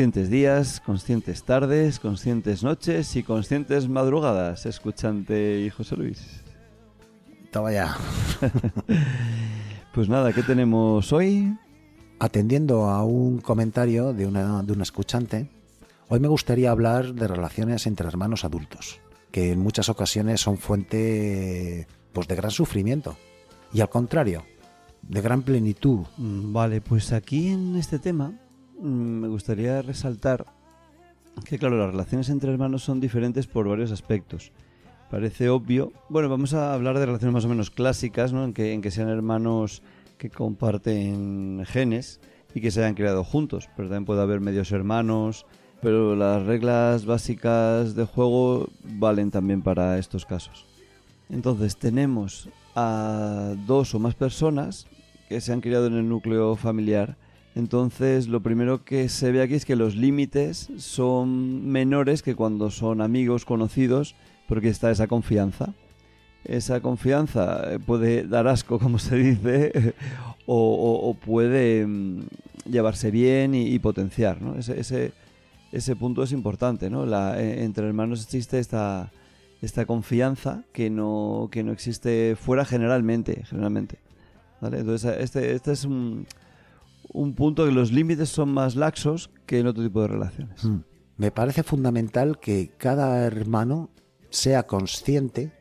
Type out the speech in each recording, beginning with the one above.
Conscientes días, conscientes tardes, conscientes noches y conscientes madrugadas, escuchante y José Luis. Toma ya. Pues nada, ¿qué tenemos hoy? Atendiendo a un comentario de una, de una escuchante, hoy me gustaría hablar de relaciones entre hermanos adultos, que en muchas ocasiones son fuente pues, de gran sufrimiento. Y al contrario, de gran plenitud. Mm, Vale, pues aquí en este tema me gustaría resaltar que, claro, las relaciones entre hermanos son diferentes por varios aspectos. Parece obvio. Bueno, vamos a hablar de relaciones más o menos clásicas, ¿no? En que, en que sean hermanos que comparten genes y que se hayan criado juntos. Pero también puede haber medios hermanos. Pero las reglas básicas de juego valen también para estos casos. Entonces tenemos a dos o más personas que se han criado en el núcleo familiar. Entonces lo primero que se ve aquí es que los límites son menores que cuando son amigos conocidos porque está esa confianza. Esa confianza eh, puede dar asco, como se dice, o, o- o puede mm, llevarse bien y, y potenciar. ¿no? Ese, ese, ese punto es importante. ¿no? La, eh, entre hermanos existe esta, esta confianza que no, que no existe fuera generalmente. generalmente ¿vale? Entonces, este, este es un, un punto que los límites son más laxos que en otro tipo de relaciones. Mm. Me parece fundamental que cada hermano sea consciente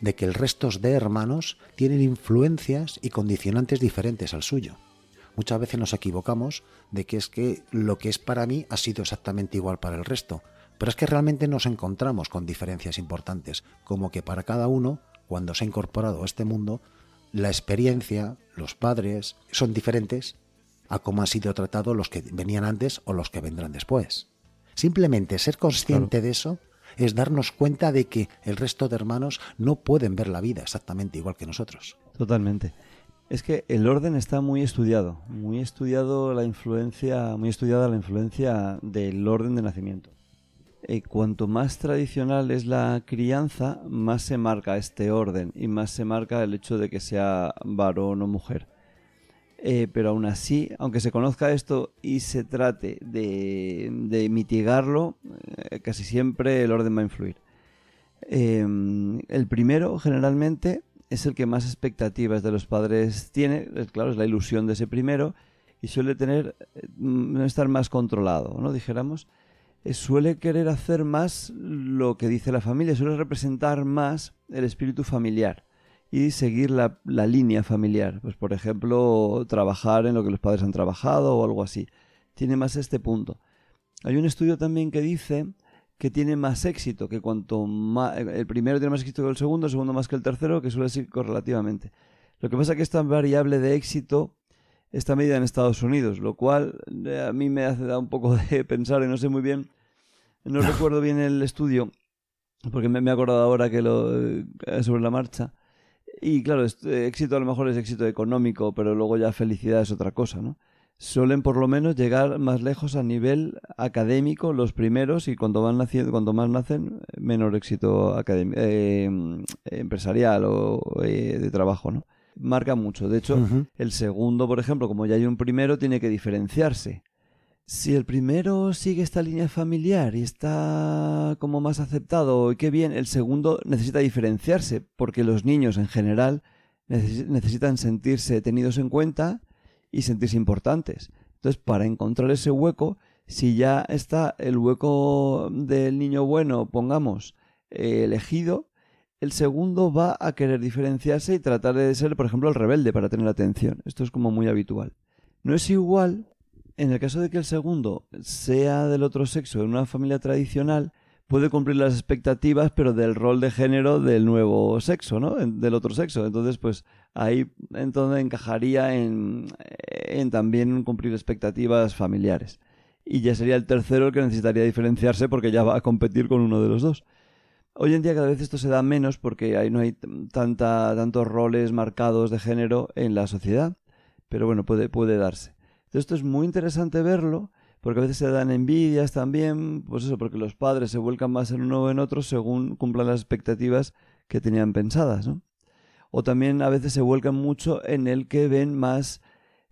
de que el resto de hermanos tienen influencias y condicionantes diferentes al suyo. Muchas veces nos equivocamos de que es que lo que es para mí ha sido exactamente igual para el resto, pero es que realmente nos encontramos con diferencias importantes, como que para cada uno, cuando se ha incorporado a este mundo, la experiencia, los padres, son diferentes a cómo han sido tratados los que venían antes o los que vendrán después. Simplemente ser consciente de eso es darnos cuenta de que el resto de hermanos no pueden ver la vida exactamente igual que nosotros. Totalmente. Es que el orden está muy estudiado, muy estudiado la influencia, muy estudiada la influencia del orden de nacimiento. Eh, cuanto más tradicional es la crianza, más se marca este orden y más se marca el hecho de que sea varón o mujer. Eh, pero aún así, aunque se conozca esto y se trate de, mitigarlo, eh, casi siempre el orden va a influir. Eh, el primero, generalmente, es el que más expectativas de los padres tiene, claro, es la ilusión de ese primero, y suele tener, mm, estar más controlado, ¿no? Dijéramos, Eh, suele querer hacer más lo que dice la familia, suele representar más el espíritu familiar y seguir la, la línea familiar. Pues, por ejemplo, trabajar en lo que los padres han trabajado o algo así. Tiene más este punto. Hay un estudio también que dice que tiene más éxito, que cuanto más... El primero tiene más éxito que el segundo, el segundo más que el tercero, que suele ser correlativamente. Lo que pasa es que esta variable de éxito está medida en Estados Unidos, lo cual eh, a mí me hace dar un poco de pensar y no sé muy bien, no recuerdo bien el estudio, porque me, me he acordado ahora que lo eh, sobre la marcha. Y claro, este éxito a lo mejor es éxito económico, pero luego ya felicidad es otra cosa, ¿no? Suelen por lo menos llegar más lejos a nivel académico los primeros y cuando van naciendo, cuando más nacen, menor éxito académico, eh, empresarial o eh, de trabajo, ¿no? Marca mucho. De hecho, el segundo, por ejemplo, como ya hay un primero, tiene que diferenciarse. Si el primero sigue esta línea familiar y está como más aceptado, qué bien, el segundo necesita diferenciarse, porque los niños en general neces- necesitan sentirse tenidos en cuenta y sentirse importantes. Entonces, para encontrar ese hueco, Si ya está el hueco del niño bueno, pongamos, eh, elegido, el segundo va a querer diferenciarse y tratar de ser, por ejemplo, el rebelde para tener atención. Esto es como muy habitual. No es igual en el caso de que el segundo sea del otro sexo en una familia tradicional, puede cumplir las expectativas, pero del rol de género del nuevo sexo, ¿no? Del otro sexo. Entonces, pues ahí entonces encajaría en, en también cumplir expectativas familiares. Y ya sería el tercero el que necesitaría diferenciarse porque ya va a competir con uno de los dos. Hoy en día cada vez esto se da menos porque ahí no hay tanta, tantos roles marcados de género en la sociedad, pero bueno, puede, puede darse. Esto es muy interesante verlo porque a veces se dan envidias también, pues eso, porque los padres se vuelcan más en uno o en otro según cumplan las expectativas que tenían pensadas, ¿no? O también a veces se vuelcan mucho en el que ven más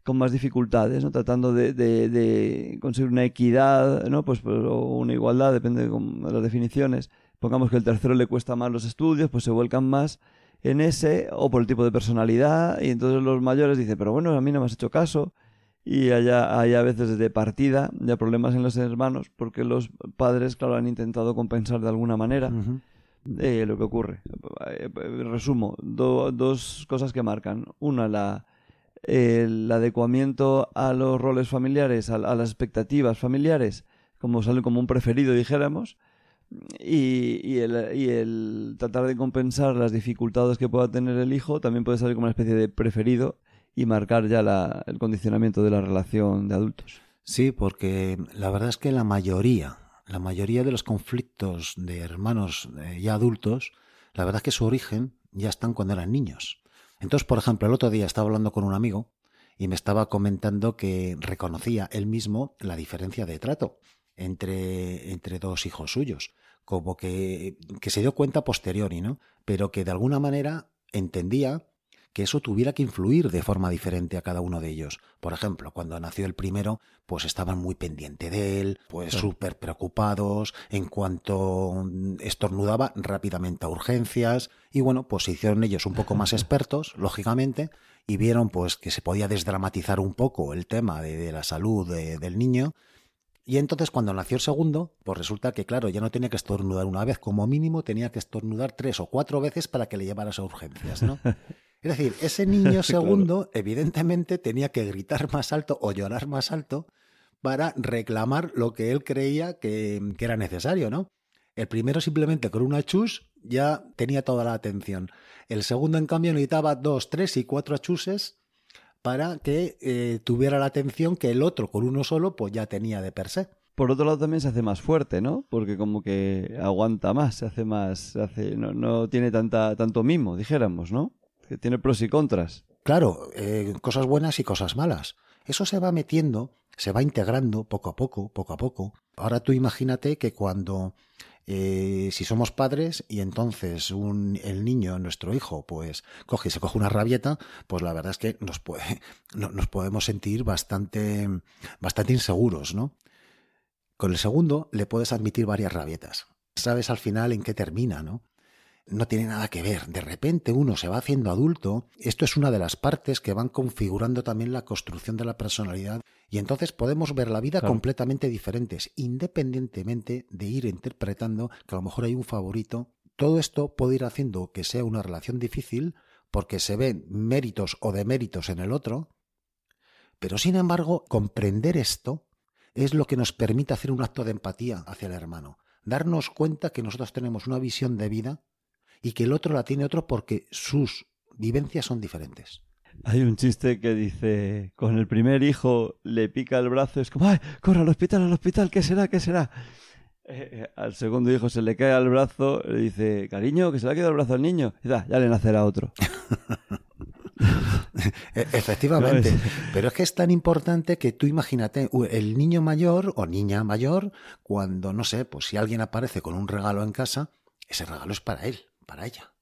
con más dificultades, ¿no? Tratando de, de- de conseguir una equidad, ¿no? Pues, pues, o una igualdad, depende de las definiciones. Pongamos que el tercero le cuesta más los estudios, pues se vuelcan más en ese, o por el tipo de personalidad, y entonces los mayores dicen, pero bueno, a mí no me has hecho caso, y haya, hay a veces de partida ya problemas en los hermanos, porque los padres, claro, han intentado compensar de alguna manera eh, lo que ocurre. Eh, Resumo, do- dos cosas que marcan. Una, la, el adecuamiento a los roles familiares, a, a las expectativas familiares, como sale como un preferido, dijéramos, y, y el, y el tratar de compensar las dificultades que pueda tener el hijo también puede salir como una especie de preferido y marcar ya la- el condicionamiento de la relación de adultos. Sí, porque la verdad es que la mayoría, la mayoría de los conflictos de hermanos eh, ya adultos, la verdad es que su origen ya están cuando eran niños. Entonces, por ejemplo, el otro día estaba hablando con un amigo y me estaba comentando que reconocía él mismo la diferencia de trato entre, entre dos hijos suyos, como que, que se dio cuenta posteriori, ¿no? Pero que de alguna manera entendía que eso tuviera que influir de forma diferente a cada uno de ellos. Por ejemplo, cuando nació el primero, pues estaban muy pendiente de él, pues súper preocupados, en cuanto mm, estornudaba rápidamente a urgencias, y bueno, pues se hicieron ellos un poco más expertos, lógicamente, y vieron pues que se podía desdramatizar un poco el tema de, de la salud de- del niño, y entonces cuando nació el segundo, pues resulta que claro, ya no tenía que estornudar una vez, como mínimo tenía que estornudar tres o cuatro veces para que le llevaras a urgencias, ¿no? Es decir, ese niño segundo evidentemente tenía que gritar más alto o llorar más alto para reclamar lo que él creía que, que era necesario, ¿no? El primero simplemente con una chus ya tenía toda la atención. El segundo, en cambio, necesitaba dos, tres y cuatro achuses para que eh, tuviera la atención que el otro con uno solo pues ya tenía de per se. Por otro lado también se hace más fuerte, ¿no? Porque como que aguanta más, se hace más, se hace, no, no tiene tanta, tanto mimo, dijéramos, ¿no? Tiene pros y contras. Claro, eh, cosas buenas y cosas malas. Eso se va metiendo, se va integrando poco a poco, poco a poco. Ahora tú imagínate que cuando, eh, si somos padres y entonces el niño, nuestro hijo, pues coge y se coge una rabieta, pues la verdad es que nos, puede, no- nos podemos sentir bastante, bastante inseguros, ¿no? Con el segundo le puedes admitir varias rabietas. Sabes al final en qué termina, ¿no? No tiene nada que ver. De repente uno se va haciendo adulto. Esto es una de las partes que van configurando también la construcción de la personalidad. Y entonces podemos ver la vida Claro. completamente diferentes, independientemente de ir interpretando que a lo mejor hay un favorito. Todo esto puede ir haciendo que sea una relación difícil porque se ven méritos o deméritos en el otro. Pero sin embargo, comprender esto es lo que nos permite hacer un acto de empatía hacia el hermano. Darnos cuenta que nosotros tenemos una visión de vida y que el otro la tiene otro porque sus vivencias son diferentes. Hay un chiste que dice, con el primer hijo le pica el brazo, es como, ¡ay, corre al hospital, al hospital! ¿Qué será, qué será? Eh, eh, al segundo hijo se le cae al brazo, le dice, cariño, que se le ha quedado el brazo al niño. Y da, ya le nacerá otro. E- Efectivamente. No, es- Pero es que es tan importante que tú imagínate, el niño mayor o niña mayor, cuando, no sé, pues si alguien aparece con un regalo en casa, ese regalo es para él, para ella.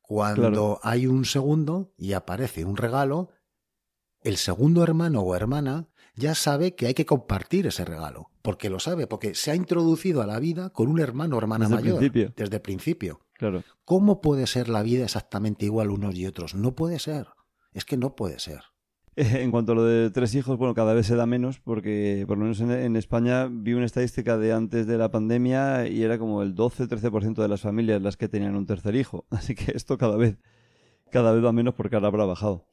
Cuando Claro. hay un segundo y aparece un regalo, el segundo hermano o hermana ya sabe que hay que compartir ese regalo, porque lo sabe, porque se ha introducido a la vida con un hermano o hermana Desde mayor desde el principio. Claro. ¿Cómo puede ser la vida exactamente igual unos y otros? No puede ser. Es que no puede ser. En cuanto a lo de tres hijos, bueno, cada vez se da menos porque por lo menos en, en España vi una estadística de antes de la pandemia y era como el 12-13% de las familias las que tenían un tercer hijo. Así que esto cada vez, cada vez va menos porque ahora habrá bajado.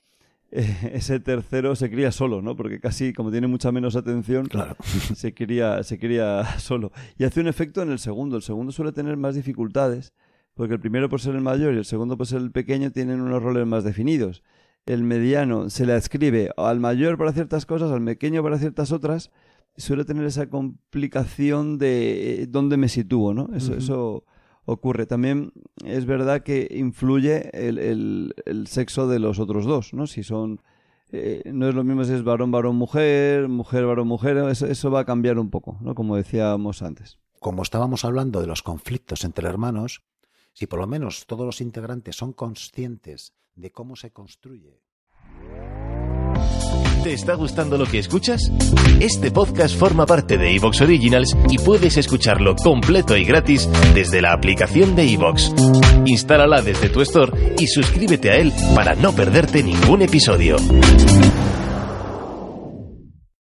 Eh, ese tercero se cría solo, ¿no? Porque casi, como tiene mucha menos atención, Claro. se cría, se cría solo. Y hace un efecto en el segundo. El segundo suele tener más dificultades, porque el primero por ser el mayor y el segundo por ser el pequeño tienen unos roles más definidos. El mediano se le adscribe al mayor para ciertas cosas, al pequeño para ciertas otras, y suele tener esa complicación de eh, dónde me sitúo, ¿no? Eso, eso ocurre. También es verdad que influye el, el- el sexo de los otros dos, ¿no? Si son... eh, no es lo mismo si es varón, varón, mujer, mujer, varón, mujer, eso, eso va a cambiar un poco, ¿no? Como decíamos antes. Como estábamos hablando de los conflictos entre hermanos, si por lo menos todos los integrantes son conscientes de cómo se construye ¿Te está gustando lo que escuchas? Este podcast forma parte de Evox Originals y puedes escucharlo completo y gratis desde la aplicación de Evox. Instálala desde tu store y suscríbete a él para no perderte ningún episodio.